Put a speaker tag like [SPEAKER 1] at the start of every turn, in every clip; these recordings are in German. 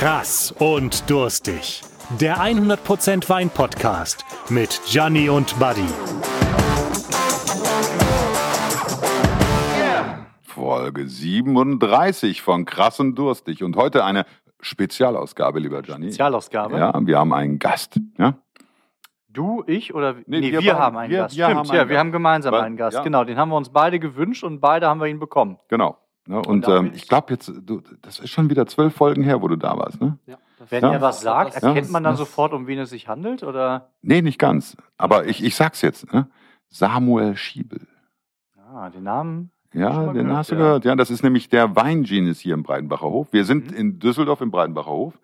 [SPEAKER 1] Krass und durstig. Der 100% Wein Podcast mit Gianni und Buddy.
[SPEAKER 2] Folge 37 von Krass und Durstig. Und heute eine Spezialausgabe, lieber Gianni.
[SPEAKER 3] Spezialausgabe?
[SPEAKER 2] Ja, wir haben einen Gast. Ja?
[SPEAKER 3] Du, ich oder
[SPEAKER 2] Nee,
[SPEAKER 3] nee,
[SPEAKER 2] wir
[SPEAKER 3] wir, haben einen
[SPEAKER 2] Wir-
[SPEAKER 3] Gast.
[SPEAKER 2] wir
[SPEAKER 3] Stimmt,
[SPEAKER 2] haben
[SPEAKER 3] ja,
[SPEAKER 2] einen
[SPEAKER 3] wir
[SPEAKER 2] Gast.
[SPEAKER 3] haben gemeinsam
[SPEAKER 2] Weil-
[SPEAKER 3] einen Gast.
[SPEAKER 2] ja.
[SPEAKER 3] Genau, den haben wir uns beide gewünscht und beide haben wir ihn bekommen.
[SPEAKER 2] Genau. Ne? Und ähm,
[SPEAKER 3] damit-
[SPEAKER 2] ich glaube jetzt, du, das ist schon wieder zwölf Folgen her, wo du da warst. Ne?
[SPEAKER 3] Wenn
[SPEAKER 2] Ja.
[SPEAKER 3] er was sagt,
[SPEAKER 2] Ja.
[SPEAKER 3] erkennt man dann
[SPEAKER 2] Das-
[SPEAKER 3] sofort, um wen es sich handelt? Oder?
[SPEAKER 2] Nee, nicht ganz. Aber ich, ich sag's jetzt. Ne? Samuel Schiebel.
[SPEAKER 3] Ah, den Namen.
[SPEAKER 2] Ja, den
[SPEAKER 3] gehört,
[SPEAKER 2] hast du
[SPEAKER 3] ja.
[SPEAKER 2] gehört. Ja, das ist nämlich der Weingenius hier im Breitenbacher Hof. Wir sind
[SPEAKER 3] Mhm.
[SPEAKER 2] in Düsseldorf im Breitenbacher Hof.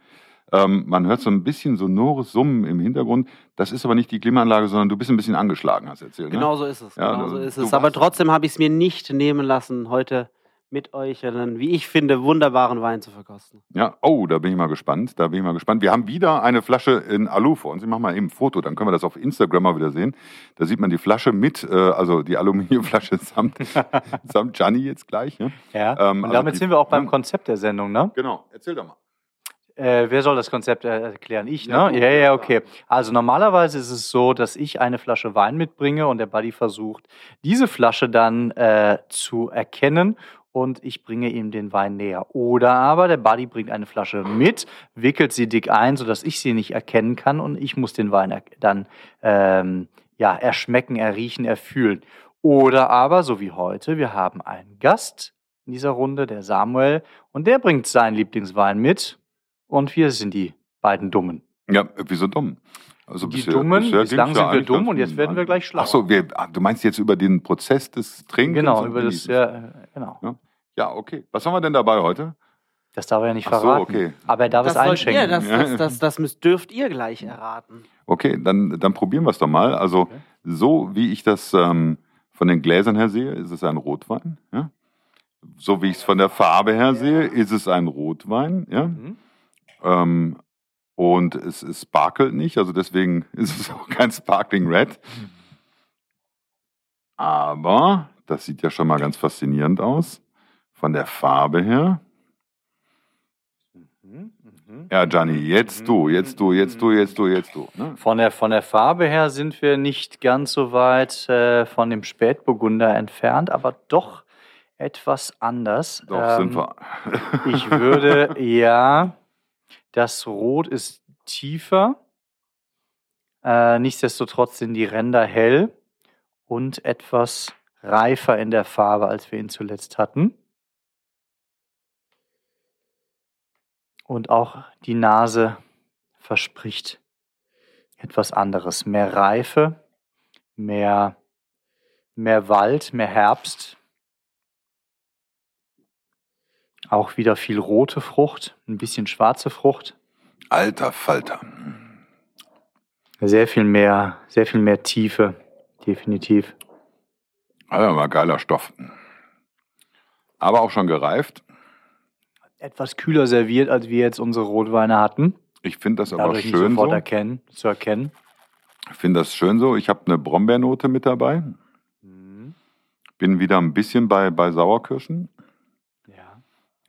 [SPEAKER 2] Ähm, man hört so ein bisschen sonores Summen im Hintergrund. Das ist aber nicht die Klimaanlage, sondern du bist ein bisschen angeschlagen, hast du erzählt. Ne?
[SPEAKER 4] Genau so ist es.
[SPEAKER 2] Ja,
[SPEAKER 4] genau so ist es. Aber trotzdem habe ich es mir nicht nehmen lassen, heute mit euch einen, wie ich finde, wunderbaren Wein zu verkosten.
[SPEAKER 2] Ja, oh, da bin ich mal gespannt. Da bin ich mal gespannt. Wir haben wieder eine Flasche in Alu vor uns. Ich mache mal eben ein Foto, dann können wir das auf Instagram mal wieder sehen. Da sieht man die Flasche mit, äh, also die Aluminiumflasche samt, samt Gianni jetzt gleich. Ne?
[SPEAKER 3] Ja.
[SPEAKER 2] Ähm,
[SPEAKER 3] und
[SPEAKER 2] also
[SPEAKER 3] damit
[SPEAKER 2] die-
[SPEAKER 3] sind wir auch beim
[SPEAKER 2] ja.
[SPEAKER 3] Konzept der Sendung, ne?
[SPEAKER 2] Genau, erzähl doch mal.
[SPEAKER 3] Äh, wer soll das Konzept äh, erklären? Ich,
[SPEAKER 2] Ja,
[SPEAKER 3] ne?
[SPEAKER 2] du.
[SPEAKER 3] Ja, ja, okay. Also normalerweise ist es so, dass ich eine Flasche Wein mitbringe und der Buddy versucht, diese Flasche dann äh, zu erkennen und ich bringe ihm den Wein näher. Oder aber der Buddy bringt eine Flasche mit, wickelt sie dick ein, sodass ich sie nicht erkennen kann und ich muss den Wein dann ähm, ja, erschmecken, erriechen, erfühlen. Oder aber, so wie heute, wir haben einen Gast in dieser Runde, der Samuel, und der bringt seinen Lieblingswein mit. Und wir sind die beiden Dummen.
[SPEAKER 2] Ja, wieso dumm? Also
[SPEAKER 3] Die Dummen, bislang
[SPEAKER 2] ging's
[SPEAKER 3] sind wir dumm und jetzt werden wir gleich schlauer.
[SPEAKER 2] Ach so, wir, ah, du meinst jetzt über den Prozess des Trinkens?
[SPEAKER 3] Genau, über das, ja, genau.
[SPEAKER 2] Ja, okay. Was haben wir denn dabei heute?
[SPEAKER 3] Das darf er ja nicht
[SPEAKER 2] Ach so,
[SPEAKER 3] verraten.
[SPEAKER 2] okay.
[SPEAKER 3] Aber er darf es
[SPEAKER 4] sollt
[SPEAKER 3] einschenken.
[SPEAKER 4] Ihr, das,
[SPEAKER 2] Ja.
[SPEAKER 4] das, das, das müsst, dürft ihr gleich erraten.
[SPEAKER 2] Okay, dann, dann probieren wir es doch mal. Also,
[SPEAKER 3] Okay.
[SPEAKER 2] so wie ich das ähm, von den Gläsern her sehe, ist es ein Rotwein. Ja? So wie ich es von der Farbe her sehe, ist es ein Rotwein. Ja?
[SPEAKER 3] Mhm.
[SPEAKER 2] Ähm, und es, es sparkelt nicht, also deswegen ist es auch kein Sparkling Red. Aber das sieht ja schon mal ganz faszinierend aus. Von der Farbe her.
[SPEAKER 3] Mhm, mhm.
[SPEAKER 2] Ja, Gianni, jetzt du, jetzt du, jetzt du, jetzt du, jetzt du. Ne?
[SPEAKER 3] Von der, von der Farbe her sind wir nicht ganz so weit äh, von dem Spätburgunder entfernt, aber doch etwas anders.
[SPEAKER 2] Doch,
[SPEAKER 3] Ähm,
[SPEAKER 2] sind wir.
[SPEAKER 3] Ich würde, ja, das Rot ist tiefer. Äh, nichtsdestotrotz sind die Ränder hell und etwas reifer in der Farbe, als wir ihn zuletzt hatten. Und auch die Nase verspricht etwas anderes. Mehr Reife, mehr, mehr Wald, mehr Herbst. Auch wieder viel rote Frucht, ein bisschen schwarze Frucht.
[SPEAKER 2] Alter Falter.
[SPEAKER 3] Sehr viel mehr, sehr viel mehr Tiefe, definitiv.
[SPEAKER 2] Also mal geiler Stoff. Aber auch schon gereift.
[SPEAKER 3] Etwas kühler serviert, als wir jetzt unsere Rotweine hatten.
[SPEAKER 2] Ich finde das aber
[SPEAKER 3] Dadurch
[SPEAKER 2] schön
[SPEAKER 3] sofort
[SPEAKER 2] so.
[SPEAKER 3] erkennen, zu erkennen.
[SPEAKER 2] Ich finde das schön so. Ich habe eine Brombeernote mit dabei.
[SPEAKER 3] Mhm.
[SPEAKER 2] Bin wieder ein bisschen bei, bei Sauerkirschen.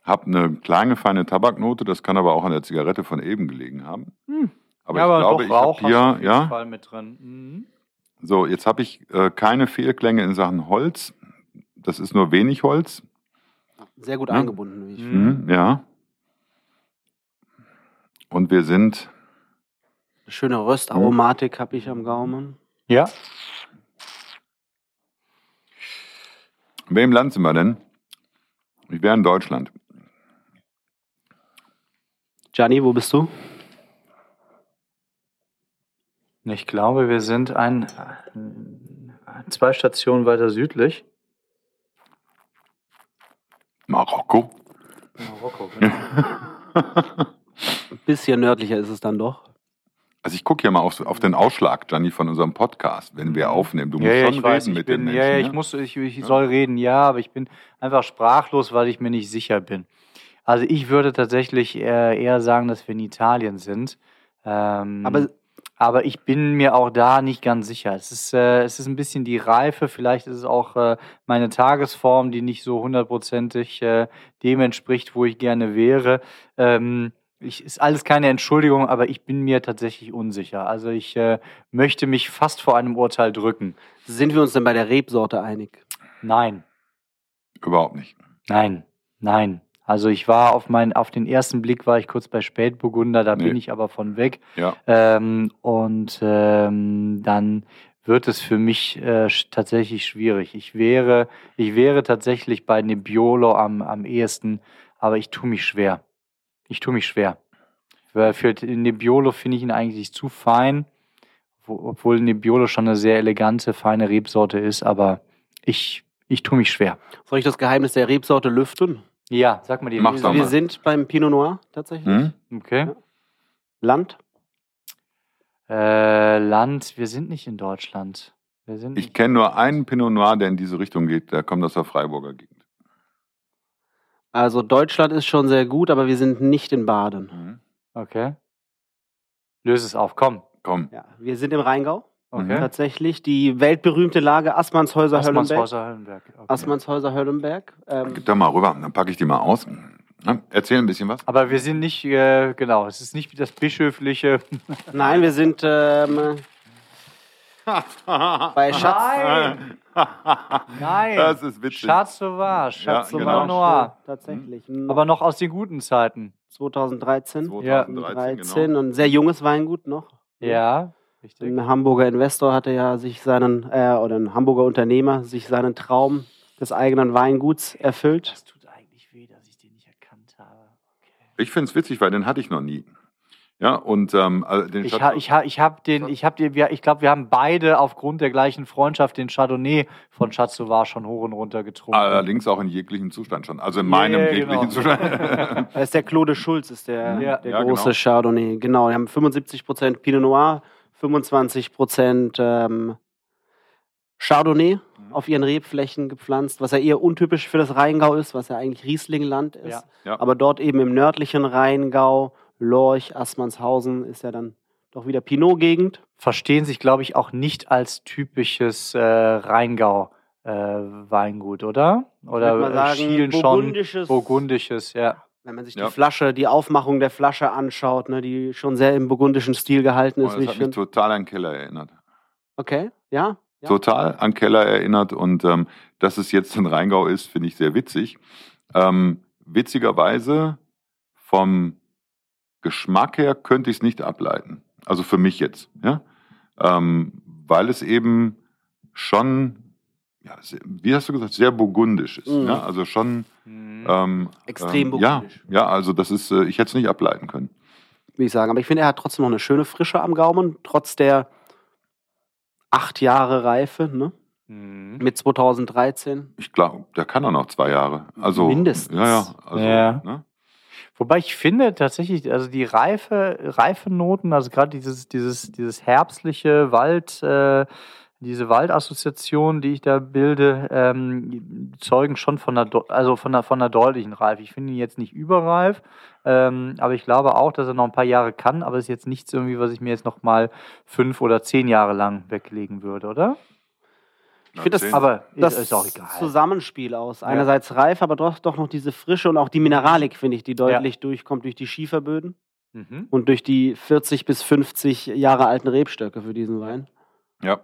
[SPEAKER 2] Habe eine kleine, feine Tabaknote. Das kann aber auch an der Zigarette von eben gelegen haben.
[SPEAKER 3] Hm.
[SPEAKER 2] Aber
[SPEAKER 3] ja,
[SPEAKER 2] ich
[SPEAKER 3] aber
[SPEAKER 2] glaube,
[SPEAKER 3] doch
[SPEAKER 2] ich
[SPEAKER 3] Rauch
[SPEAKER 2] habe
[SPEAKER 3] hast du auf
[SPEAKER 2] hier,
[SPEAKER 3] jeden
[SPEAKER 2] ja,
[SPEAKER 3] Fall mit drin. Mhm.
[SPEAKER 2] so, jetzt habe ich äh, keine Fehlklänge in Sachen Holz. Das ist nur wenig Holz.
[SPEAKER 4] Sehr gut
[SPEAKER 2] Ja.
[SPEAKER 4] eingebunden, wie ich
[SPEAKER 3] Mhm.
[SPEAKER 4] finde.
[SPEAKER 2] Mhm, ja. Und wir sind,
[SPEAKER 4] Eine schöne Röstaromatik habe ich am Gaumen.
[SPEAKER 3] Ja,
[SPEAKER 2] in welchem Land sind wir denn? Ich wäre in Deutschland.
[SPEAKER 4] Gianni, wo bist du?
[SPEAKER 3] ich glaube, wir sind ein, zwei Stationen weiter südlich.
[SPEAKER 2] Marokko.
[SPEAKER 3] Marokko, genau.
[SPEAKER 4] Ein bisschen nördlicher ist es dann doch.
[SPEAKER 2] Also ich gucke ja mal auf, auf den Ausschlag, Gianni, von unserem Podcast, wenn wir aufnehmen. Du musst
[SPEAKER 3] ja, ja,
[SPEAKER 2] schon
[SPEAKER 3] ich
[SPEAKER 2] reden
[SPEAKER 3] weiß, ich
[SPEAKER 2] mit
[SPEAKER 3] bin,
[SPEAKER 2] den
[SPEAKER 3] ja,
[SPEAKER 2] Menschen.
[SPEAKER 3] ja, ich
[SPEAKER 2] ne?
[SPEAKER 3] muss, ich, ich soll reden, ja, aber ich bin einfach sprachlos, weil ich mir nicht sicher bin. Also ich würde tatsächlich eher, eher sagen, dass wir in Italien sind. Ähm,
[SPEAKER 4] Aber
[SPEAKER 3] aber ich bin mir auch da nicht ganz sicher. Es ist, äh, es ist ein bisschen die Reife, vielleicht ist es auch äh, meine Tagesform, die nicht so hundertprozentig äh, dem entspricht, wo ich gerne wäre. Ähm, Ich, ist alles keine Entschuldigung, aber ich bin mir tatsächlich unsicher. Also ich äh, möchte mich fast vor einem Urteil drücken.
[SPEAKER 4] Sind wir uns denn bei der Rebsorte einig?
[SPEAKER 3] Nein,
[SPEAKER 2] Überhaupt nicht.
[SPEAKER 3] nein, nein. Also ich war auf meinen, auf den ersten Blick war ich kurz bei Spätburgunder, da
[SPEAKER 2] Nee.
[SPEAKER 3] bin ich aber von weg.
[SPEAKER 2] Ja.
[SPEAKER 3] Ähm, und ähm, dann wird es für mich äh, tatsächlich schwierig. Ich wäre, ich wäre tatsächlich bei Nebbiolo am, am ehesten, aber ich tue mich schwer. Ich tue mich schwer. Weil für Nebbiolo finde ich ihn eigentlich zu fein, wo, obwohl Nebbiolo schon eine sehr elegante, feine Rebsorte ist, aber ich, ich tue mich schwer.
[SPEAKER 4] Soll ich das Geheimnis der Rebsorte lüften?
[SPEAKER 3] Ja, sag mal die
[SPEAKER 2] Mach's doch
[SPEAKER 4] wir
[SPEAKER 2] mal.
[SPEAKER 4] sind beim Pinot Noir tatsächlich.
[SPEAKER 2] Hm?
[SPEAKER 3] Okay.
[SPEAKER 4] Land.
[SPEAKER 3] Äh, Land, wir sind nicht in Deutschland. Wir sind
[SPEAKER 2] Ich kenne nur einen Pinot Noir, der in diese Richtung geht. Der kommt aus der Freiburger Gegend.
[SPEAKER 4] Also Deutschland ist schon sehr gut, aber wir sind nicht in Baden.
[SPEAKER 2] Mhm.
[SPEAKER 3] Okay. Löse es auf, komm.
[SPEAKER 2] Komm.
[SPEAKER 4] Ja, wir sind im Rheingau.
[SPEAKER 3] Okay.
[SPEAKER 4] Tatsächlich die weltbelberühmte Lage Assmannshäuser Höllenberg.
[SPEAKER 3] Assmannshäuser Höllenberg. Okay.
[SPEAKER 4] Asmannshäuser Höllenberg. Ähm,
[SPEAKER 2] Gib da mal rüber, dann packe ich die mal aus. Ja, erzähl ein bisschen was.
[SPEAKER 3] Aber wir sind nicht, äh, genau, es ist nicht wie das bischöfliche.
[SPEAKER 4] nein, wir sind ähm, bei Schatz.
[SPEAKER 3] Nein! Nein!
[SPEAKER 2] Das ist witzig.
[SPEAKER 3] Schatz Sauvage,
[SPEAKER 2] Ja,
[SPEAKER 3] Schatz
[SPEAKER 2] genau.
[SPEAKER 3] Sauvage Noir.
[SPEAKER 4] Tatsächlich.
[SPEAKER 3] Aber noch aus den guten Zeiten.
[SPEAKER 4] 2013.
[SPEAKER 2] 2013,
[SPEAKER 4] 2013
[SPEAKER 2] genau.
[SPEAKER 4] und sehr junges Weingut noch.
[SPEAKER 3] Ja, richtig.
[SPEAKER 4] Ein Hamburger Investor hatte ja sich seinen, äh, oder ein Hamburger Unternehmer sich seinen Traum des eigenen Weinguts erfüllt.
[SPEAKER 3] Das tut eigentlich weh, dass ich den nicht erkannt habe.
[SPEAKER 2] Ich finde es witzig, weil den hatte ich noch nie. Ja, und ähm, also den
[SPEAKER 3] Ich, ha, ich, ha, ich habe den, ich habe den, wir- ich glaube, wir haben beide aufgrund der gleichen Freundschaft den Chardonnay von Schatz Sauvage schon hoch und runter getrunken.
[SPEAKER 2] allerdings auch in jeglichem Zustand schon. Also in meinem
[SPEAKER 3] ja,
[SPEAKER 2] jeglichen
[SPEAKER 3] genau.
[SPEAKER 2] Zustand.
[SPEAKER 4] Da ist der Claude Schulz, ist der,
[SPEAKER 3] Ja.
[SPEAKER 4] der
[SPEAKER 2] Ja,
[SPEAKER 4] große
[SPEAKER 2] genau.
[SPEAKER 4] Chardonnay. Genau, wir haben 75% Pinot Noir, 25% ähm, Chardonnay
[SPEAKER 2] Mhm.
[SPEAKER 4] auf ihren Rebflächen gepflanzt, was ja eher untypisch für das Rheingau ist, was ja eigentlich Rieslingland ist.
[SPEAKER 3] Ja.
[SPEAKER 2] Ja.
[SPEAKER 4] Aber dort eben im nördlichen Rheingau, Lorch, Assmannshausen, ist ja dann doch wieder Pinot-Gegend.
[SPEAKER 3] Verstehen sich, glaube ich, auch nicht als typisches äh, Rheingau. Äh, Weingut, oder? Oder äh,
[SPEAKER 4] sagen,
[SPEAKER 3] schielen schon
[SPEAKER 4] burgundisches-
[SPEAKER 3] burgundisches, ja.
[SPEAKER 4] Wenn man sich
[SPEAKER 2] Ja.
[SPEAKER 4] die Flasche, die Aufmachung der Flasche anschaut, ne, die schon sehr im burgundischen Stil gehalten
[SPEAKER 2] Oh,
[SPEAKER 4] ist,
[SPEAKER 2] das
[SPEAKER 4] wie
[SPEAKER 2] hat
[SPEAKER 4] ich
[SPEAKER 2] mich total an Keller erinnert.
[SPEAKER 4] Okay, ja. ja.
[SPEAKER 2] Total an Keller erinnert und ähm, dass es jetzt in Rheingau ist, finde ich sehr witzig. Ähm, witzigerweise vom Geschmack her könnte ich es nicht ableiten. Also für mich jetzt, ja, ähm, weil es eben schon, ja, sehr, wie hast du gesagt, sehr burgundisch ist.
[SPEAKER 4] Mhm.
[SPEAKER 2] Ja? Also schon
[SPEAKER 3] Mhm.
[SPEAKER 2] ähm,
[SPEAKER 4] Extrem
[SPEAKER 2] ähm, ja,
[SPEAKER 4] burgundisch.
[SPEAKER 2] ja, also das ist, äh, ich hätte es nicht ableiten können.
[SPEAKER 4] Will ich sagen. Aber ich finde, er hat trotzdem noch eine schöne Frische am Gaumen, trotz der acht Jahre Reife, ne?
[SPEAKER 3] Mhm.
[SPEAKER 4] Mit 2013.
[SPEAKER 2] Ich glaube, der kann auch noch zwei Jahre. Also
[SPEAKER 4] Mindestens.
[SPEAKER 2] Ja, ja. Also,
[SPEAKER 3] Ja.
[SPEAKER 2] Ne?
[SPEAKER 3] Wobei ich finde tatsächlich, also die reife, reife Noten, also gerade dieses, dieses, dieses herbstliche Wald, äh, diese Waldassoziation, die ich da bilde, ähm, zeugen schon von einer, also von einer, von einer deutlichen Reife. Ich finde ihn jetzt nicht überreif, ähm, aber ich glaube auch, dass er noch ein paar Jahre kann, aber es ist jetzt nichts irgendwie, was ich mir jetzt noch mal fünf oder zehn Jahre lang weglegen würde, oder?
[SPEAKER 4] Ich finde das,
[SPEAKER 3] Aber
[SPEAKER 4] das
[SPEAKER 3] ist, ist auch egal.
[SPEAKER 4] Zusammenspiel aus. Einerseits reif, aber doch, doch noch diese Frische und auch die Mineralik, finde ich, die deutlich durchkommt durch die Schieferböden
[SPEAKER 3] Mhm.
[SPEAKER 4] und durch die 40 bis 50 Jahre alten Rebstöcke für diesen Wein.
[SPEAKER 2] Ja.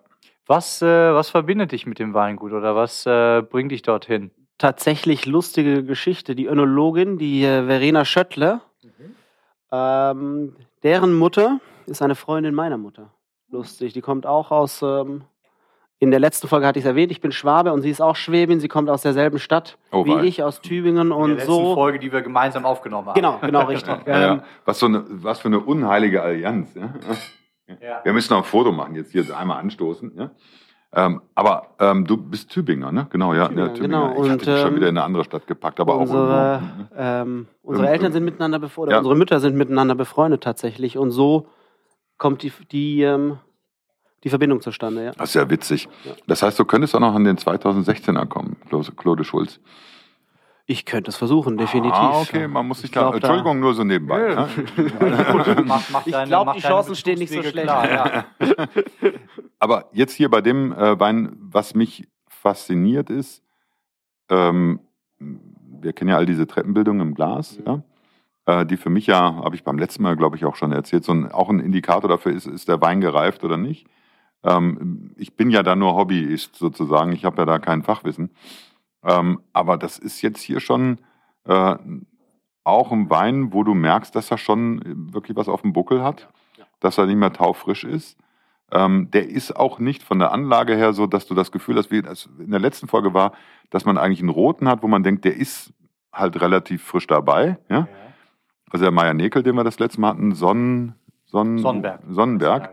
[SPEAKER 3] Was, äh, was verbindet dich mit dem Weingut oder was äh, bringt dich dorthin?
[SPEAKER 4] tatsächlich lustige Geschichte. Die Önologin, die äh, Verena Schöttler, ähm, deren Mutter ist eine Freundin meiner Mutter. Lustig. Die kommt auch aus, ähm, in der letzten Folge hatte ich es erwähnt, ich bin Schwabe und sie ist auch Schwäbin. Sie kommt aus derselben Stadt
[SPEAKER 2] Oh,
[SPEAKER 4] wie ich, aus Tübingen und so.
[SPEAKER 3] Folge, die wir gemeinsam aufgenommen haben.
[SPEAKER 4] Genau, genau, richtig.
[SPEAKER 2] Ja,
[SPEAKER 4] Ähm,
[SPEAKER 2] ja. Was, so eine, was für eine unheilige Allianz. Ja?
[SPEAKER 3] Ja.
[SPEAKER 2] Wir müssen noch ein Foto machen, jetzt hier einmal anstoßen. Ja? Ähm, aber ähm, du bist Tübinger, ne? Genau, ja.
[SPEAKER 4] Tübinger,
[SPEAKER 2] ja, Tübinger.
[SPEAKER 4] genau.
[SPEAKER 2] Ich
[SPEAKER 4] Und,
[SPEAKER 2] hatte dich schon
[SPEAKER 4] ähm,
[SPEAKER 2] wieder in eine andere Stadt gepackt, aber
[SPEAKER 4] unsere,
[SPEAKER 2] auch.
[SPEAKER 4] ähm, unsere
[SPEAKER 2] Ähm,
[SPEAKER 4] Eltern
[SPEAKER 2] ähm,
[SPEAKER 4] sind miteinander befreundet,
[SPEAKER 2] ja.
[SPEAKER 4] unsere Mütter sind miteinander befreundet tatsächlich. Und so kommt die, die, ähm, die Verbindung zustande, ja.
[SPEAKER 2] Das ist ja witzig. Das heißt, du könntest auch noch an den 2016er kommen, Claude Schulz.
[SPEAKER 4] Ich könnte es versuchen, definitiv.
[SPEAKER 2] Ah, okay, man muss sich
[SPEAKER 4] Ich
[SPEAKER 2] da. Entschuldigung, nur so nebenbei.
[SPEAKER 3] Ja.
[SPEAKER 2] Ja?
[SPEAKER 3] Mach, mach
[SPEAKER 4] Ich
[SPEAKER 3] deine-
[SPEAKER 4] glaub,
[SPEAKER 3] mach
[SPEAKER 4] die Chancen stehen nicht so schlecht.
[SPEAKER 3] Klar, ja.
[SPEAKER 2] Aber jetzt hier bei dem äh, Wein, was mich fasziniert ist, ähm, wir kennen ja all diese Treppenbildungen im Glas,
[SPEAKER 4] Mhm.
[SPEAKER 2] ja. äh, die für mich ja, habe ich beim letzten Mal, glaube ich, auch schon erzählt, so ein, auch ein Indikator dafür ist, ist der Wein gereift oder nicht. Ähm, ich bin ja da nur Hobbyist sozusagen, ich habe ja da kein Fachwissen. Ähm, aber das ist jetzt hier schon äh, auch ein Wein, wo du merkst, dass er schon wirklich was auf dem Buckel hat, dass er nicht mehr taufrisch ist. Ähm, der ist auch nicht von der Anlage her so, dass du das Gefühl hast, wie das in der letzten Folge war, dass man eigentlich einen roten hat, wo man denkt, der ist halt relativ frisch dabei. Ja? Also der Meier Nekel, den wir das letzte Mal hatten, Sonnen, Sonnen,
[SPEAKER 3] Sonnenberg.
[SPEAKER 2] Sonnenberg,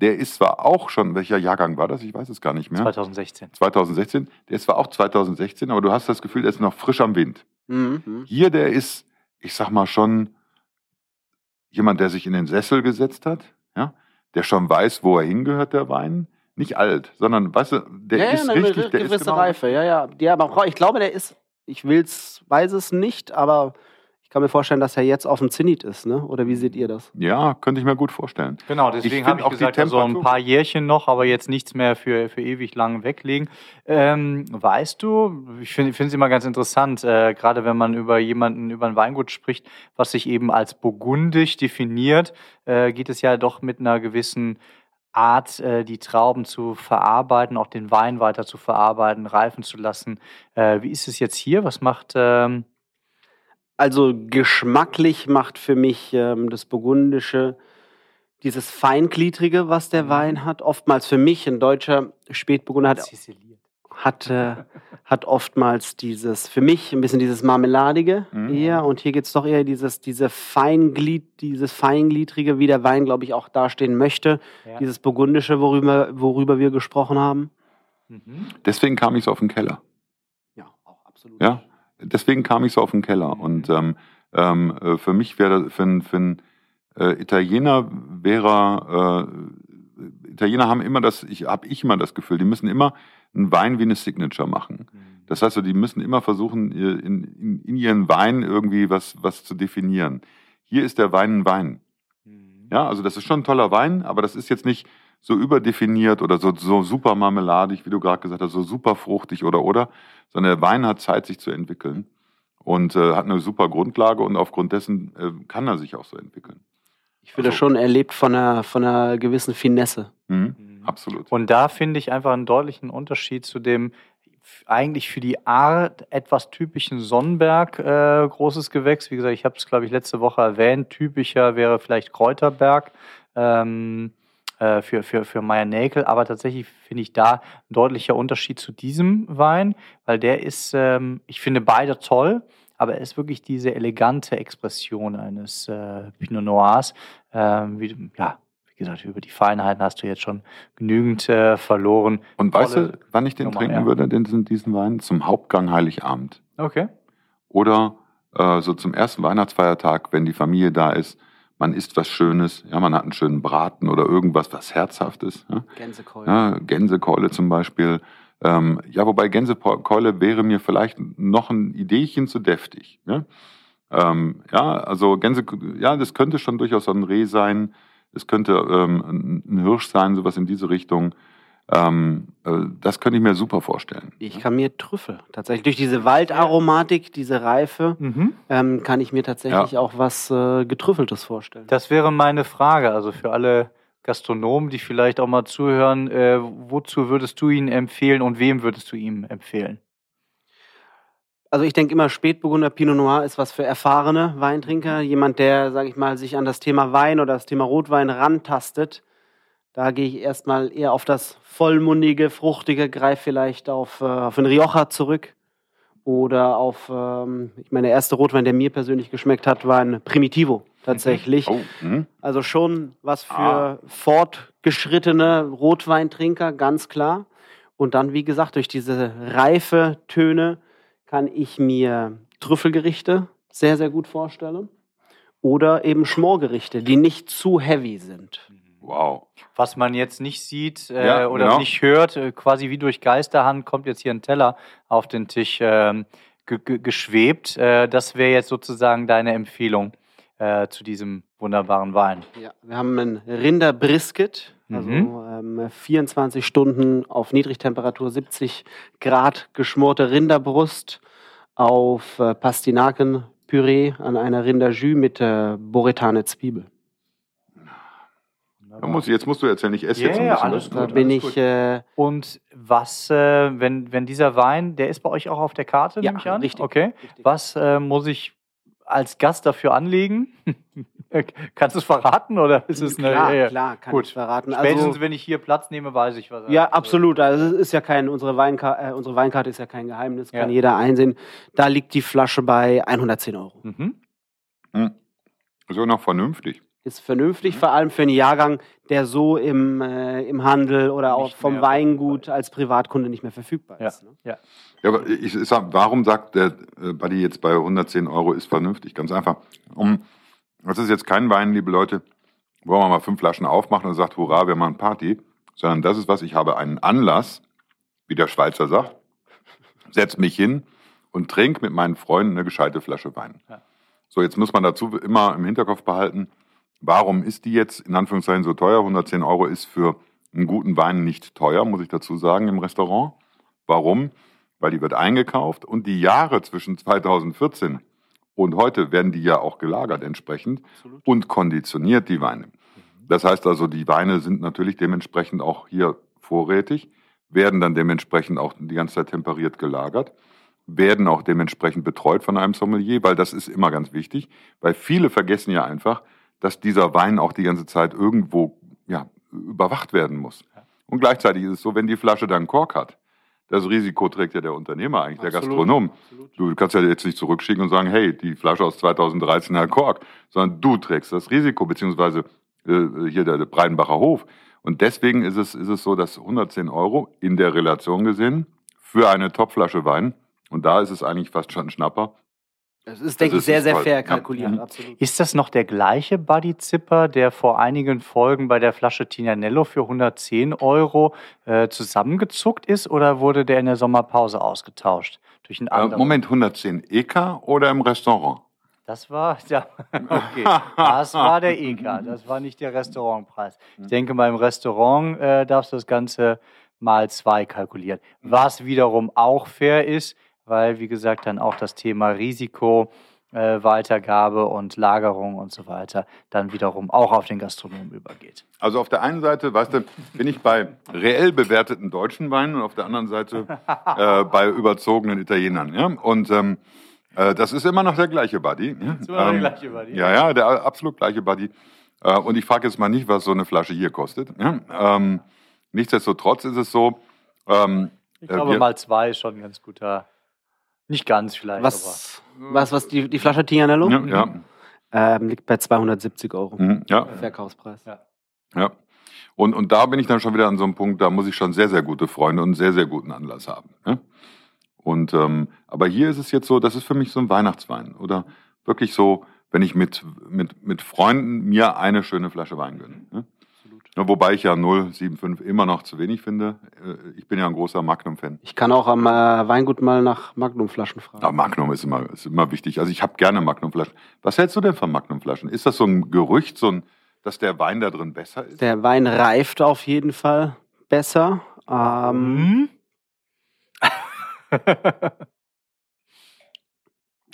[SPEAKER 2] der ist zwar auch schon, welcher Jahrgang war das? Ich weiß es gar nicht mehr.
[SPEAKER 3] 2016.
[SPEAKER 2] 2016. Der ist zwar auch 2016, aber du hast das Gefühl, der ist noch frisch am Wind.
[SPEAKER 4] Mhm.
[SPEAKER 2] Hier, der ist, ich sag mal schon, jemand, der sich in den Sessel gesetzt hat, ja, der schon weiß, wo er hingehört, der Wein. Nicht alt, sondern, weißt du, der
[SPEAKER 4] ja,
[SPEAKER 2] ist
[SPEAKER 4] ja, eine
[SPEAKER 2] richtig, der
[SPEAKER 4] gewisse
[SPEAKER 2] ist genau,
[SPEAKER 4] Reife, ja, ja. ja aber ich glaube, der ist, ich will's, weiß es nicht, aber kann mir vorstellen, dass er jetzt auf dem Zenit ist, ne? Oder wie seht ihr das?
[SPEAKER 2] Ja, könnte ich mir gut vorstellen.
[SPEAKER 3] Genau, deswegen habe ich gesagt, also ein paar Jährchen noch, aber jetzt nichts mehr für, für ewig lang weglegen. Ähm, weißt du, ich finde es immer ganz interessant, äh, gerade wenn man über jemanden, über ein Weingut spricht, was sich eben als burgundisch definiert, äh, geht es ja doch mit einer gewissen Art, äh, die Trauben zu verarbeiten, auch den Wein weiter zu verarbeiten, reifen zu lassen. Äh, wie ist es jetzt hier? Was macht ähm,
[SPEAKER 4] Also geschmacklich macht für mich ähm, das Burgundische dieses Feingliedrige, was der Wein hat. Oftmals für mich, ein deutscher Spätburgunder hat, hat, äh, hat oftmals dieses, für mich ein bisschen dieses Marmeladige
[SPEAKER 2] Mhm.
[SPEAKER 4] eher. Und hier geht es doch eher dieses, diese Feinglied, dieses Feingliedrige, wie der Wein, glaube ich, auch dastehen möchte.
[SPEAKER 3] Ja.
[SPEAKER 4] Dieses Burgundische, worüber, worüber wir gesprochen haben.
[SPEAKER 3] Mhm.
[SPEAKER 2] Deswegen kam ich so auf den Keller.
[SPEAKER 4] Ja, auch absolut.
[SPEAKER 2] Ja, deswegen kam ich so auf den Keller. Und ähm, ähm, äh, für mich wäre, für, einen- für einen äh, Italiener wäre, äh, Italiener haben immer das, ich habe ich immer das Gefühl, die müssen immer einen Wein wie eine Signature machen. Das heißt, so, die müssen immer versuchen, in, in, in ihren Wein irgendwie was, was zu definieren. Hier ist der Wein ein Wein.
[SPEAKER 3] Mhm.
[SPEAKER 2] Ja, also das ist schon ein toller Wein, aber das ist jetzt nicht so überdefiniert oder so, so super marmeladig, wie du gerade gesagt hast, so super fruchtig oder oder, sondern der Wein hat Zeit, sich zu entwickeln und äh, hat eine super Grundlage und aufgrund dessen äh, kann er sich auch so entwickeln.
[SPEAKER 4] Ich finde
[SPEAKER 2] Also-
[SPEAKER 4] schon erlebt von einer, von einer gewissen Finesse.
[SPEAKER 2] Mhm.
[SPEAKER 3] Mhm.
[SPEAKER 2] Absolut.
[SPEAKER 3] Und da finde ich einfach einen deutlichen Unterschied zu dem eigentlich für die Art etwas typischen Sonnenberg äh, großes Gewächs. Wie gesagt, ich habe es, glaube ich, letzte Woche erwähnt. Typischer wäre vielleicht Kräuterberg ähm, äh, für, für, für Meier Näkel. Aber tatsächlich finde ich da ein deutlicher Unterschied zu diesem Wein, weil der ist, ähm, ich finde beide toll. Aber er ist wirklich diese elegante Expression eines äh, Pinot Noirs. Ähm, wie, ja, wie gesagt, über die Feinheiten hast du jetzt schon genügend äh, verloren.
[SPEAKER 2] Und weißt
[SPEAKER 3] Tolle
[SPEAKER 2] du, wann ich den
[SPEAKER 3] Nummer,
[SPEAKER 2] trinken
[SPEAKER 3] ja.
[SPEAKER 2] würde, den, diesen- diesen Wein? Zum Hauptgang Heiligabend.
[SPEAKER 3] Okay.
[SPEAKER 2] Oder äh, so zum ersten Weihnachtsfeiertag, wenn die Familie da ist, man isst was Schönes, ja, man hat einen schönen Braten oder irgendwas, was Herzhaftes. Ja?
[SPEAKER 4] Gänsekeule.
[SPEAKER 2] Ja, Gänsekeule zum Beispiel. Ähm, ja, wobei Gänsekeule wäre mir vielleicht noch ein Ideechen zu deftig. Ne? Ähm, ja, also Gänse, ja, das könnte schon durchaus so ein Reh sein. Es könnte ähm, ein Hirsch sein, sowas in diese Richtung. Ähm, äh, das könnte ich mir super vorstellen.
[SPEAKER 4] Ich kann mir Trüffel tatsächlich durch diese Waldaromatik, diese Reife,
[SPEAKER 3] Mhm.
[SPEAKER 4] ähm, kann ich mir tatsächlich auch was äh, getrüffeltes vorstellen.
[SPEAKER 3] Das wäre meine Frage, also für alle Gastronomen, die vielleicht auch mal zuhören, äh, wozu würdest du ihn empfehlen und wem würdest du ihm empfehlen?
[SPEAKER 4] Also ich denke immer, Spätburgunder Pinot Noir ist was für erfahrene Weintrinker. Jemand, der, sage ich mal, sich an das Thema Wein oder das Thema Rotwein rantastet. Da gehe ich erstmal eher auf das vollmundige, fruchtige, greife vielleicht auf, äh, auf einen Rioja zurück. Oder auf, ähm, ich meine, der erste Rotwein, der mir persönlich geschmeckt hat, war ein Primitivo tatsächlich.
[SPEAKER 2] Oh, hm?
[SPEAKER 4] Also schon was für
[SPEAKER 2] Ah.
[SPEAKER 4] fortgeschrittene Rotweintrinker, ganz klar. Und dann, wie gesagt, durch diese reife Töne kann ich mir Trüffelgerichte sehr, sehr gut vorstellen. Oder eben Schmorgerichte, die nicht zu heavy sind.
[SPEAKER 2] Wow.
[SPEAKER 3] Was man jetzt nicht sieht äh,
[SPEAKER 2] Ja,
[SPEAKER 3] oder
[SPEAKER 2] genau.
[SPEAKER 3] nicht hört, äh, quasi wie durch Geisterhand kommt jetzt hier ein Teller auf den Tisch ähm, ge ge geschwebt. Äh, das wäre jetzt sozusagen deine Empfehlung äh, zu diesem wunderbaren Wein.
[SPEAKER 4] Ja, wir haben ein Rinderbrisket, also
[SPEAKER 3] Mhm.
[SPEAKER 4] ähm, 24 Stunden auf Niedrigtemperatur, 70 Grad geschmorte Rinderbrust auf äh, Pastinaken, Püree, an einer Rinderjus mit äh, Boretane Zwiebel.
[SPEAKER 2] Muss, jetzt musst du erzählen, ich esse
[SPEAKER 3] Ja,
[SPEAKER 2] jetzt ein
[SPEAKER 3] ja,
[SPEAKER 2] bisschen.
[SPEAKER 3] alles
[SPEAKER 2] was.
[SPEAKER 4] Da
[SPEAKER 3] gut,
[SPEAKER 4] bin
[SPEAKER 3] alles
[SPEAKER 4] ich
[SPEAKER 3] gut.
[SPEAKER 4] äh,
[SPEAKER 3] Und was, äh, wenn, wenn dieser Wein, der ist bei euch auch auf der Karte,
[SPEAKER 4] Ja,
[SPEAKER 3] nehme ich an?
[SPEAKER 4] richtig.
[SPEAKER 3] Okay.
[SPEAKER 4] Richtig.
[SPEAKER 3] Was äh, muss ich als Gast dafür anlegen? Kannst du es verraten oder ist es eine.
[SPEAKER 4] klar,
[SPEAKER 3] ja,
[SPEAKER 4] klar, kann
[SPEAKER 3] Gut.
[SPEAKER 4] ich verraten.
[SPEAKER 3] Spätestens,
[SPEAKER 4] Also,
[SPEAKER 3] wenn ich hier Platz nehme, weiß ich, was
[SPEAKER 4] ja, absolut. Also es ist ja kein, unsere, Weinkarte, äh, unsere Weinkarte ist ja kein Geheimnis, kann
[SPEAKER 3] Ja.
[SPEAKER 4] jeder einsehen. Da liegt die Flasche bei 110 Euro.
[SPEAKER 3] Mhm.
[SPEAKER 2] Hm. So noch vernünftig.
[SPEAKER 4] Ist vernünftig, vor allem für einen Jahrgang, der so im, äh, im Handel oder auch
[SPEAKER 3] Nicht
[SPEAKER 4] vom Weingut als Privatkunde nicht mehr verfügbar
[SPEAKER 3] Ja.
[SPEAKER 4] ist. Ne?
[SPEAKER 2] Ja, aber ich, ich sag, warum sagt der äh, Buddy jetzt bei 110 Euro ist vernünftig? Ganz einfach. Um, das ist jetzt kein Wein, liebe Leute, wo man mal fünf Flaschen aufmacht und sagt, hurra, wir machen Party, sondern das ist was, ich habe einen Anlass, wie der Schweizer sagt, setz mich hin und trink mit meinen Freunden eine gescheite Flasche Wein.
[SPEAKER 3] Ja.
[SPEAKER 2] So, jetzt muss man dazu immer im Hinterkopf behalten, warum ist die jetzt in Anführungszeichen so teuer? 110 Euro ist für einen guten Wein nicht teuer, muss ich dazu sagen, im Restaurant. Warum? Weil die wird eingekauft und die Jahre zwischen 2014 und heute werden die ja auch gelagert entsprechend
[SPEAKER 4] Absolut.
[SPEAKER 2] und konditioniert, die Weine. Das heißt also, die Weine sind natürlich dementsprechend auch hier vorrätig, werden dann dementsprechend auch die ganze Zeit temperiert gelagert, werden auch dementsprechend betreut von einem Sommelier, weil das ist immer ganz wichtig, weil viele vergessen ja einfach, dass dieser Wein auch die ganze Zeit irgendwo ja, überwacht werden muss. Und gleichzeitig ist es so, wenn die Flasche dann Kork hat, das Risiko trägt ja der Unternehmer eigentlich, der
[SPEAKER 4] Absolut.
[SPEAKER 2] Gastronom.
[SPEAKER 4] Absolut.
[SPEAKER 2] Du kannst ja jetzt nicht zurückschicken und sagen, hey, die Flasche aus 2013 hat Kork, sondern du trägst das Risiko, beziehungsweise äh, hier der, der Breidenbacher Hof. Und deswegen ist es, ist es so, dass 110 Euro in der Relation gesehen für eine Topflasche Wein, und da ist es eigentlich fast schon ein Schnapper.
[SPEAKER 4] Das ist, denke ich,
[SPEAKER 2] ist
[SPEAKER 4] sehr, sehr
[SPEAKER 2] toll.
[SPEAKER 4] fair
[SPEAKER 2] Ja.
[SPEAKER 4] kalkuliert.
[SPEAKER 2] Mhm.
[SPEAKER 4] Absolut.
[SPEAKER 3] Ist das noch der gleiche Buddy Zipper, der vor einigen Folgen bei der Flasche Tignanello für 110 Euro äh, zusammengezuckt ist oder wurde der in der Sommerpause ausgetauscht? Durch einen
[SPEAKER 2] Äh,
[SPEAKER 3] anderen?
[SPEAKER 2] Moment, 110 EK oder im Restaurant?
[SPEAKER 3] Das war, ja, okay. Das war der EK, das war nicht der Restaurantpreis. Ich denke mal, im Restaurant äh, darfst du das Ganze mal zwei kalkulieren. Was wiederum auch fair ist, weil, wie gesagt, dann auch das Thema Risiko, äh, Weitergabe und Lagerung und so weiter dann wiederum auch auf den Gastronomen übergeht.
[SPEAKER 2] Also auf der einen Seite, weißt du, bin ich bei reell bewerteten deutschen Weinen und auf der anderen Seite äh, bei überzogenen Italienern. Ja? Und ähm, äh, das ist immer noch der gleiche Buddy. Ja?
[SPEAKER 3] Ist immer noch der
[SPEAKER 2] Ähm,
[SPEAKER 3] gleiche Buddy.
[SPEAKER 2] Ja, ja, der absolut gleiche Buddy. Äh, und ich frage jetzt mal nicht, was so eine Flasche hier kostet. Ja? Ähm, nichtsdestotrotz ist es so, ähm,
[SPEAKER 3] Ich
[SPEAKER 2] äh,
[SPEAKER 3] glaube,
[SPEAKER 2] wir-
[SPEAKER 3] mal zwei ist schon ein ganz guter. Nicht ganz vielleicht,
[SPEAKER 4] Was, was, was die, die Flasche Tignanello?
[SPEAKER 2] ja, ja,
[SPEAKER 4] Ähm, liegt bei 270 Euro.
[SPEAKER 2] mhm, ja,
[SPEAKER 4] Verkaufspreis.
[SPEAKER 3] Ja.
[SPEAKER 2] ja. Und, und da bin ich dann schon wieder an so einem Punkt, da muss ich schon sehr, sehr gute Freunde und einen sehr, sehr guten Anlass haben. Ja? Und ähm, aber hier ist es jetzt so, das ist für mich so ein Weihnachtswein. Oder wirklich so, wenn ich mit, mit, mit Freunden mir eine schöne Flasche Wein gönne. Ja? Wobei ich ja 0,75 immer noch zu wenig finde. Äh, Ich bin ja ein großer Magnum-Fan.
[SPEAKER 4] Ich kann auch am äh, Weingut mal nach Magnumflaschen fragen.
[SPEAKER 2] Aber Magnum ist immer, ist immer wichtig. Also ich habe gerne Magnum-Flaschen. Was hältst du denn von Magnum-Flaschen? Ist das so ein Gerücht, so ein, dass der Wein da drin besser ist?
[SPEAKER 4] Der Wein reift auf jeden Fall besser. Ähm,
[SPEAKER 3] Hm?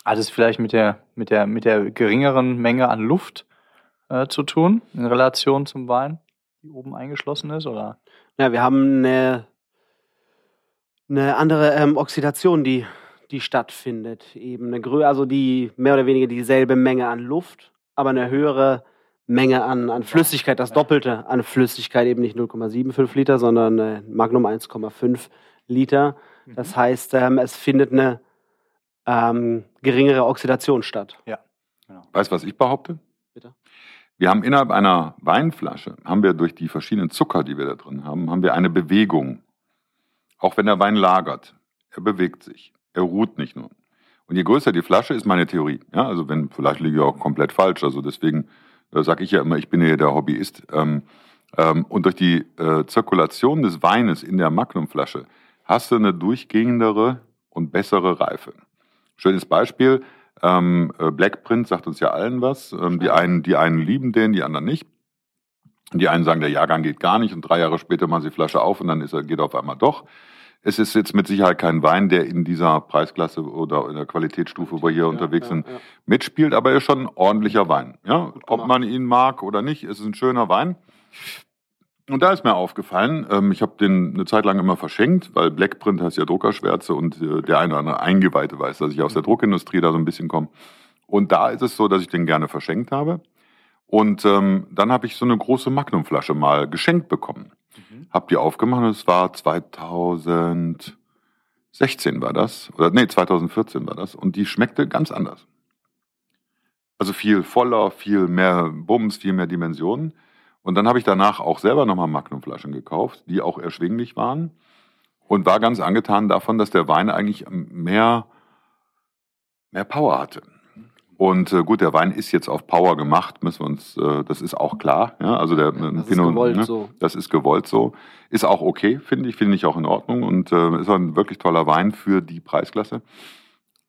[SPEAKER 3] Hat es vielleicht mit der, mit der, mit der geringeren Menge an Luft äh, zu tun, in Relation zum Wein, die oben eingeschlossen ist? Oder?
[SPEAKER 4] ja, wir haben eine, eine andere ähm, Oxidation, die, die stattfindet. Eben eine Grö also die mehr oder weniger dieselbe Menge an Luft, aber eine höhere Menge an, an Flüssigkeit, das Doppelte an Flüssigkeit, eben nicht 0,75 Liter, sondern äh, Magnum 1,5 Liter. Das heißt, ähm, es findet eine ähm, geringere Oxidation statt.
[SPEAKER 2] Weißt du, was ich behaupte?
[SPEAKER 4] Bitte?
[SPEAKER 2] Wir haben innerhalb einer Weinflasche, haben wir durch die verschiedenen Zucker, die wir da drin haben, haben wir eine Bewegung. Auch wenn der Wein lagert, er bewegt sich, er ruht nicht nur. Und je größer die Flasche, ist meine Theorie. Ja, also wenn, vielleicht liege ich auch komplett falsch, also deswegen äh, sage ich ja immer, ich bin ja der Hobbyist. Ähm, ähm, und durch die äh, Zirkulation des Weines in der Magnumflasche hast du eine durchgehendere und bessere Reife. Schönes Beispiel, ähm, äh, Blackprint sagt uns ja allen was. Ähm, die, einen, die einen lieben den, die anderen nicht. Die einen sagen, der Jahrgang geht gar nicht und drei Jahre später machen sie die Flasche auf und dann ist er, geht er auf einmal doch. Es ist jetzt mit Sicherheit kein Wein, der in dieser Preisklasse oder in der Qualitätsstufe, wo wir hier unterwegs sind,
[SPEAKER 4] ja.
[SPEAKER 2] mitspielt, aber er ist schon ein ordentlicher Wein. Ja, ob
[SPEAKER 4] gemacht.
[SPEAKER 2] man ihn mag oder nicht, es ist ein schöner Wein. Und da ist mir aufgefallen, ähm, ich habe den eine Zeit lang immer verschenkt, weil Blackprint heißt ja Druckerschwärze und äh, der eine oder andere Eingeweihte weiß, dass ich aus der Druckindustrie da so ein bisschen komme. Und da ist es so, dass ich den gerne verschenkt habe. Und ähm, dann habe ich so eine große Magnumflasche mal geschenkt bekommen.
[SPEAKER 3] Mhm.
[SPEAKER 2] Hab die aufgemacht und es war 2016 war das. Oder nee, 2014 war das. Und die schmeckte ganz anders. Also viel voller, viel mehr Bums, viel mehr Dimensionen. Und dann habe ich danach auch selber nochmal Magnumflaschen gekauft, die auch erschwinglich waren. Und war ganz angetan davon, dass der Wein eigentlich mehr, mehr Power hatte. Und äh, gut, der Wein ist jetzt auf Power gemacht, müssen wir uns, äh, das ist auch klar. Ja? Also der ein
[SPEAKER 4] Das ist gewollt so.
[SPEAKER 2] Das ist gewollt so. Ist auch okay, finde ich, finde ich auch in Ordnung und äh, ist auch ein wirklich toller Wein für die Preisklasse.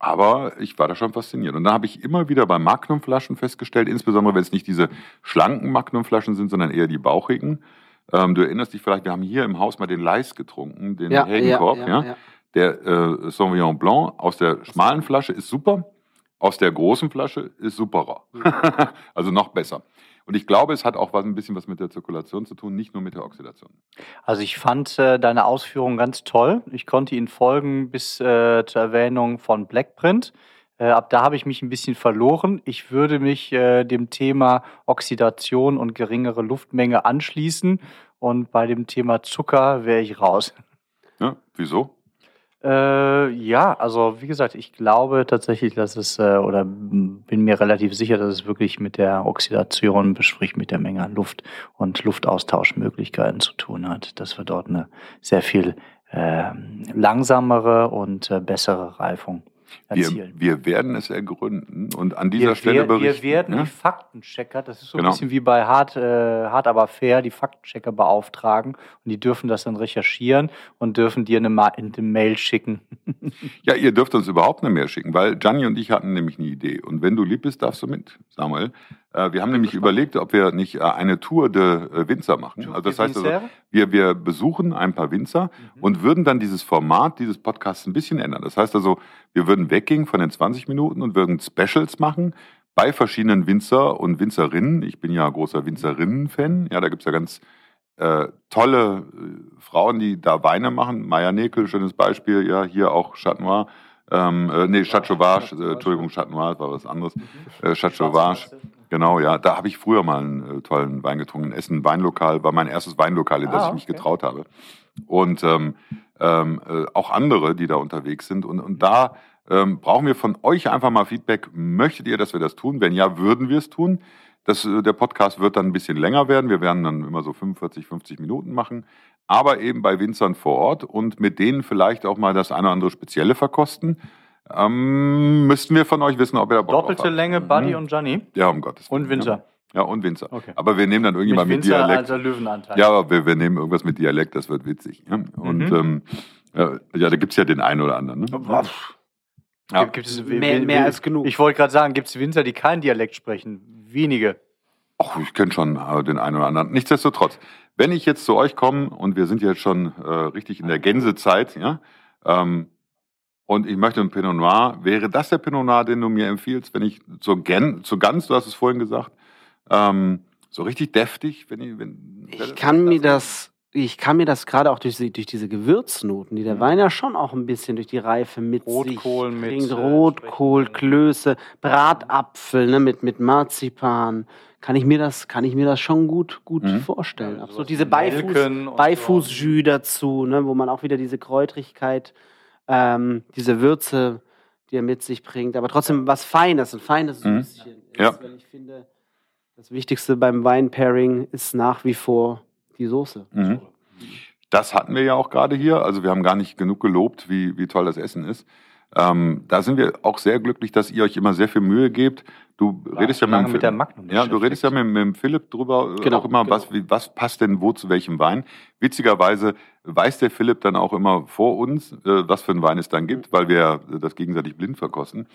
[SPEAKER 2] Aber ich war da schon fasziniert. Und da habe ich immer wieder bei Magnumflaschen festgestellt, insbesondere wenn es nicht diese schlanken Magnumflaschen sind, sondern eher die bauchigen. Ähm, du erinnerst dich vielleicht, wir haben hier im Haus mal den Leis getrunken, den
[SPEAKER 4] Ja,
[SPEAKER 2] Heldenkorb.
[SPEAKER 4] ja,
[SPEAKER 2] Ja,
[SPEAKER 4] ja, ja.
[SPEAKER 2] Der äh, Sauvignon Blanc aus der schmalen Flasche ist super, aus der großen Flasche ist superer. also noch besser. Und ich glaube, es hat auch was, ein bisschen was mit der Zirkulation zu tun, nicht nur mit der Oxidation.
[SPEAKER 3] Also ich fand äh, deine Ausführungen ganz toll. Ich konnte Ihnen folgen bis äh, zur Erwähnung von Blackprint. Äh, ab da habe ich mich ein bisschen verloren. Ich würde mich äh, dem Thema Oxidation und geringere Luftmenge anschließen. Und bei dem Thema Zucker wäre ich raus.
[SPEAKER 2] Ja, wieso?
[SPEAKER 3] Äh, ja, also wie gesagt, ich glaube tatsächlich, dass es, äh, oder bin mir relativ sicher, dass es wirklich mit der Oxidation, sprich mit der Menge an Luft und Luftaustauschmöglichkeiten zu tun hat, dass wir dort eine sehr viel ähm, langsamere und äh, bessere Reifung erzielen.
[SPEAKER 2] wir werden es ergründen und an dieser
[SPEAKER 3] wir,
[SPEAKER 2] Stelle berichten.
[SPEAKER 3] wir werden
[SPEAKER 2] ja?
[SPEAKER 3] die Faktenchecker, das ist so
[SPEAKER 2] Genau.
[SPEAKER 3] ein bisschen wie bei Hart, äh, Hart aber fair, die Faktenchecker beauftragen und die dürfen das dann recherchieren und dürfen dir eine, Ma eine Mail schicken.
[SPEAKER 2] Ja, ihr dürft uns überhaupt nicht mehr schicken, weil Gianni und ich hatten nämlich eine Idee. Und wenn du lieb bist, darfst du mit, Samuel. Äh, wir haben nämlich überlegt, ob wir nicht äh, eine Tour de äh, Winzer machen. Also das heißt, also, wir, wir besuchen ein paar Winzer
[SPEAKER 3] Mhm.
[SPEAKER 2] und würden dann dieses Format dieses Podcasts ein bisschen ändern. Das heißt also, wir würden weggehen von den 20 Minuten und würden Specials machen bei verschiedenen Winzer und Winzerinnen. Ich bin ja großer Winzerinnen-Fan. Ja, da gibt's ja ganz äh, tolle äh, Frauen, die da Weine machen. Maya Nekel, schönes Beispiel. Ja, hier auch Chat Noir. Ähm, äh, nee, Chat Sauvage, äh, Entschuldigung, Chat Noir, das war was anderes. Äh, Chat Sauvage. Genau, ja. Da habe ich früher mal einen äh, tollen Wein getrunken. In Essen, Weinlokal, war mein erstes Weinlokal, in das
[SPEAKER 3] Ah,
[SPEAKER 2] ich mich
[SPEAKER 3] okay.
[SPEAKER 2] getraut habe. Und ähm, ähm, äh, auch andere, die da unterwegs sind. Und, und da ähm, brauchen wir von euch einfach mal Feedback. Möchtet ihr, dass wir das tun? Wenn ja, würden wir es tun. Das, äh, der Podcast wird dann ein bisschen länger werden. Wir werden dann immer so 45, 50 Minuten machen. Aber eben bei Winzern vor Ort und mit denen vielleicht auch mal das eine oder andere Spezielle verkosten. Ähm, müssten wir von euch wissen, ob ihr da Bock drauf
[SPEAKER 3] Doppelte. Länge, Buddy
[SPEAKER 2] Mhm.
[SPEAKER 3] und Johnny.
[SPEAKER 2] Ja, um Gottes Willen.
[SPEAKER 3] Und Winzer.
[SPEAKER 2] Ja, ja und Winzer.
[SPEAKER 3] Okay.
[SPEAKER 2] Aber wir nehmen dann
[SPEAKER 3] Mit
[SPEAKER 2] irgendjemand mit,
[SPEAKER 3] Winzer
[SPEAKER 2] Dialekt.
[SPEAKER 3] also Löwenanteil.
[SPEAKER 2] Ja, aber wir, wir nehmen irgendwas mit Dialekt, das wird witzig. Ja? Und
[SPEAKER 3] Mhm.
[SPEAKER 2] ähm, ja, ja, da gibt's ja den einen oder anderen. Ne? Ja.
[SPEAKER 3] Gibt, gibt es,
[SPEAKER 4] Mehr- mehr als genug.
[SPEAKER 3] Ich wollte gerade sagen, gibt es Winzer, die kein Dialekt sprechen? Wenige.
[SPEAKER 2] Ach, ich kenne schon äh, den einen oder anderen. Nichtsdestotrotz, wenn ich jetzt zu euch komme und wir sind jetzt schon äh, richtig in der Gänsezeit, ja, ähm, und ich möchte einen Pinot Noir, wäre das der Pinot Noir, den du mir empfiehlst, wenn ich zur, Gen, zur Gans, du hast es vorhin gesagt, ähm, so richtig deftig, wenn ich, wenn,
[SPEAKER 4] Ich kann mir
[SPEAKER 2] das-
[SPEAKER 4] das, ich kann mir das gerade auch durch, durch diese Gewürznoten, die der
[SPEAKER 2] Mhm.
[SPEAKER 4] Wein ja schon auch ein bisschen durch die Reife mit
[SPEAKER 3] Rotkohl
[SPEAKER 4] sich
[SPEAKER 3] mit,
[SPEAKER 4] bringt.
[SPEAKER 3] äh,
[SPEAKER 4] Rotkohl, Klöße, Bratapfel, ne, mit, mit Marzipan. Kann ich mir das, kann ich mir das schon gut, gut
[SPEAKER 2] Mhm.
[SPEAKER 4] vorstellen.
[SPEAKER 3] Ja,
[SPEAKER 4] Absolut. Diese Beifuß,
[SPEAKER 3] und
[SPEAKER 4] Beifußjus dazu, ne, wo man auch wieder diese Kräutrigkeit, ähm, diese Würze, die er mit sich bringt, aber trotzdem was Feines, ein feines
[SPEAKER 2] Mhm.
[SPEAKER 4] Süßchen. ist,
[SPEAKER 2] Ja.
[SPEAKER 4] Weil ich finde, das Wichtigste beim Wein-Pairing ist nach wie vor die Soße.
[SPEAKER 2] Mhm. Das hatten wir ja auch gerade hier. Also wir haben gar nicht genug gelobt, wie, wie toll das Essen ist. Ähm, da sind wir auch sehr glücklich, dass ihr euch immer sehr viel Mühe gebt. Du redest ja mit, dem
[SPEAKER 3] mit der Magnum
[SPEAKER 2] Ja, du redest ja mit, mit dem Philipp drüber äh,
[SPEAKER 4] Genau,
[SPEAKER 2] auch immer,
[SPEAKER 4] genau.
[SPEAKER 2] was, wie, was passt denn wo zu welchem Wein. Witzigerweise weiß der Philipp dann auch immer vor uns, äh, was für einen Wein es dann gibt, weil wir das gegenseitig blind verkosten.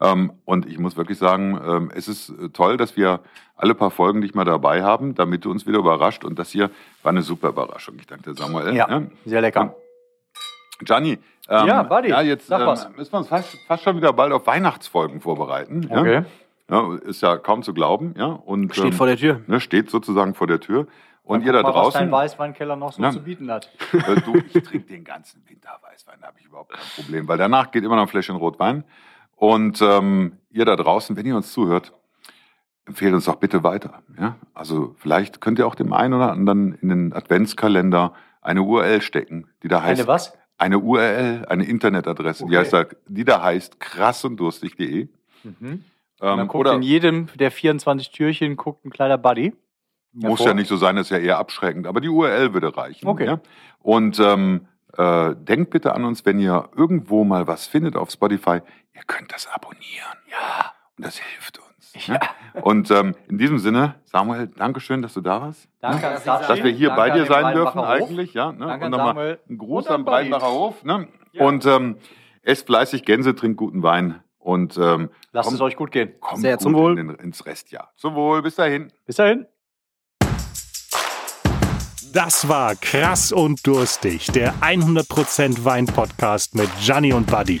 [SPEAKER 2] Ähm, und ich muss wirklich sagen, ähm, es ist äh, toll, dass wir alle paar Folgen dich mal dabei haben, damit du uns wieder überrascht. Und das hier war eine super Überraschung. Ich danke dir, Samuel.
[SPEAKER 3] Ja, sehr lecker.
[SPEAKER 2] Gianni, ähm,
[SPEAKER 3] Ja, Buddy,
[SPEAKER 2] ja, jetzt ähm, müssen wir uns fast, fast schon wieder bald auf Weihnachtsfolgen vorbereiten. Ja?
[SPEAKER 3] Okay.
[SPEAKER 2] Ja, ist ja kaum zu glauben. Ja? Und,
[SPEAKER 4] Steht
[SPEAKER 2] ähm,
[SPEAKER 4] vor der Tür.
[SPEAKER 2] ne, steht sozusagen vor der Tür. Und ihr da
[SPEAKER 3] mal, Was dein
[SPEAKER 2] draußen,
[SPEAKER 3] Weißweinkeller noch so
[SPEAKER 2] Ja.
[SPEAKER 3] zu bieten hat.
[SPEAKER 2] äh, du, ich trinke den ganzen Winter Weißwein, da habe ich überhaupt kein Problem, weil danach geht immer noch ein Fläschchen Rotwein. Und ähm, ihr da draußen, wenn ihr uns zuhört, empfehlt uns doch bitte weiter. Ja? Also vielleicht könnt ihr auch dem einen oder anderen in den Adventskalender eine URL stecken, die da heißt
[SPEAKER 3] Eine was?
[SPEAKER 2] Eine URL, eine Internetadresse, die,
[SPEAKER 3] Okay.
[SPEAKER 2] heißt da, die da heißt krassunddurstig.de.
[SPEAKER 3] Mhm.
[SPEAKER 2] Ähm,
[SPEAKER 3] guckt
[SPEAKER 2] oder
[SPEAKER 3] in jedem der 24 Türchen guckt ein kleiner Buddy.
[SPEAKER 2] muss
[SPEAKER 3] hervor.
[SPEAKER 2] ja nicht so sein, das ist ja eher abschreckend, aber die URL würde reichen.
[SPEAKER 3] Okay.
[SPEAKER 2] Ja? Und ähm, äh, denkt bitte an uns, wenn ihr irgendwo mal was findet auf Spotify, ihr könnt das abonnieren. Ja. Und das hilft uns. Ja. Und ähm, in diesem Sinne, Samuel, Dankeschön, dass du da warst.
[SPEAKER 3] Danke,
[SPEAKER 4] dass.
[SPEAKER 2] Dass wir hier
[SPEAKER 3] Danke
[SPEAKER 2] bei dir sein dürfen
[SPEAKER 3] Hof.
[SPEAKER 2] eigentlich. Ja, ne?
[SPEAKER 3] Danke
[SPEAKER 2] Und nochmal ein Gruß am Breidenbacher
[SPEAKER 3] Buddy.
[SPEAKER 2] Hof. Ne?
[SPEAKER 3] Ja.
[SPEAKER 2] Und ähm, esst fleißig Gänse, trinkt guten Wein und ähm,
[SPEAKER 3] Lasst
[SPEAKER 2] kommt-
[SPEAKER 3] es euch gut gehen.
[SPEAKER 2] kommt
[SPEAKER 4] Sehr
[SPEAKER 2] gut
[SPEAKER 4] zum Wohl.
[SPEAKER 2] In den, ins Restjahr. Zum Wohl, bis dahin.
[SPEAKER 3] Bis dahin.
[SPEAKER 1] Das war Krass und Durstig, der 100% Wein-Podcast mit Gianni und Buddy.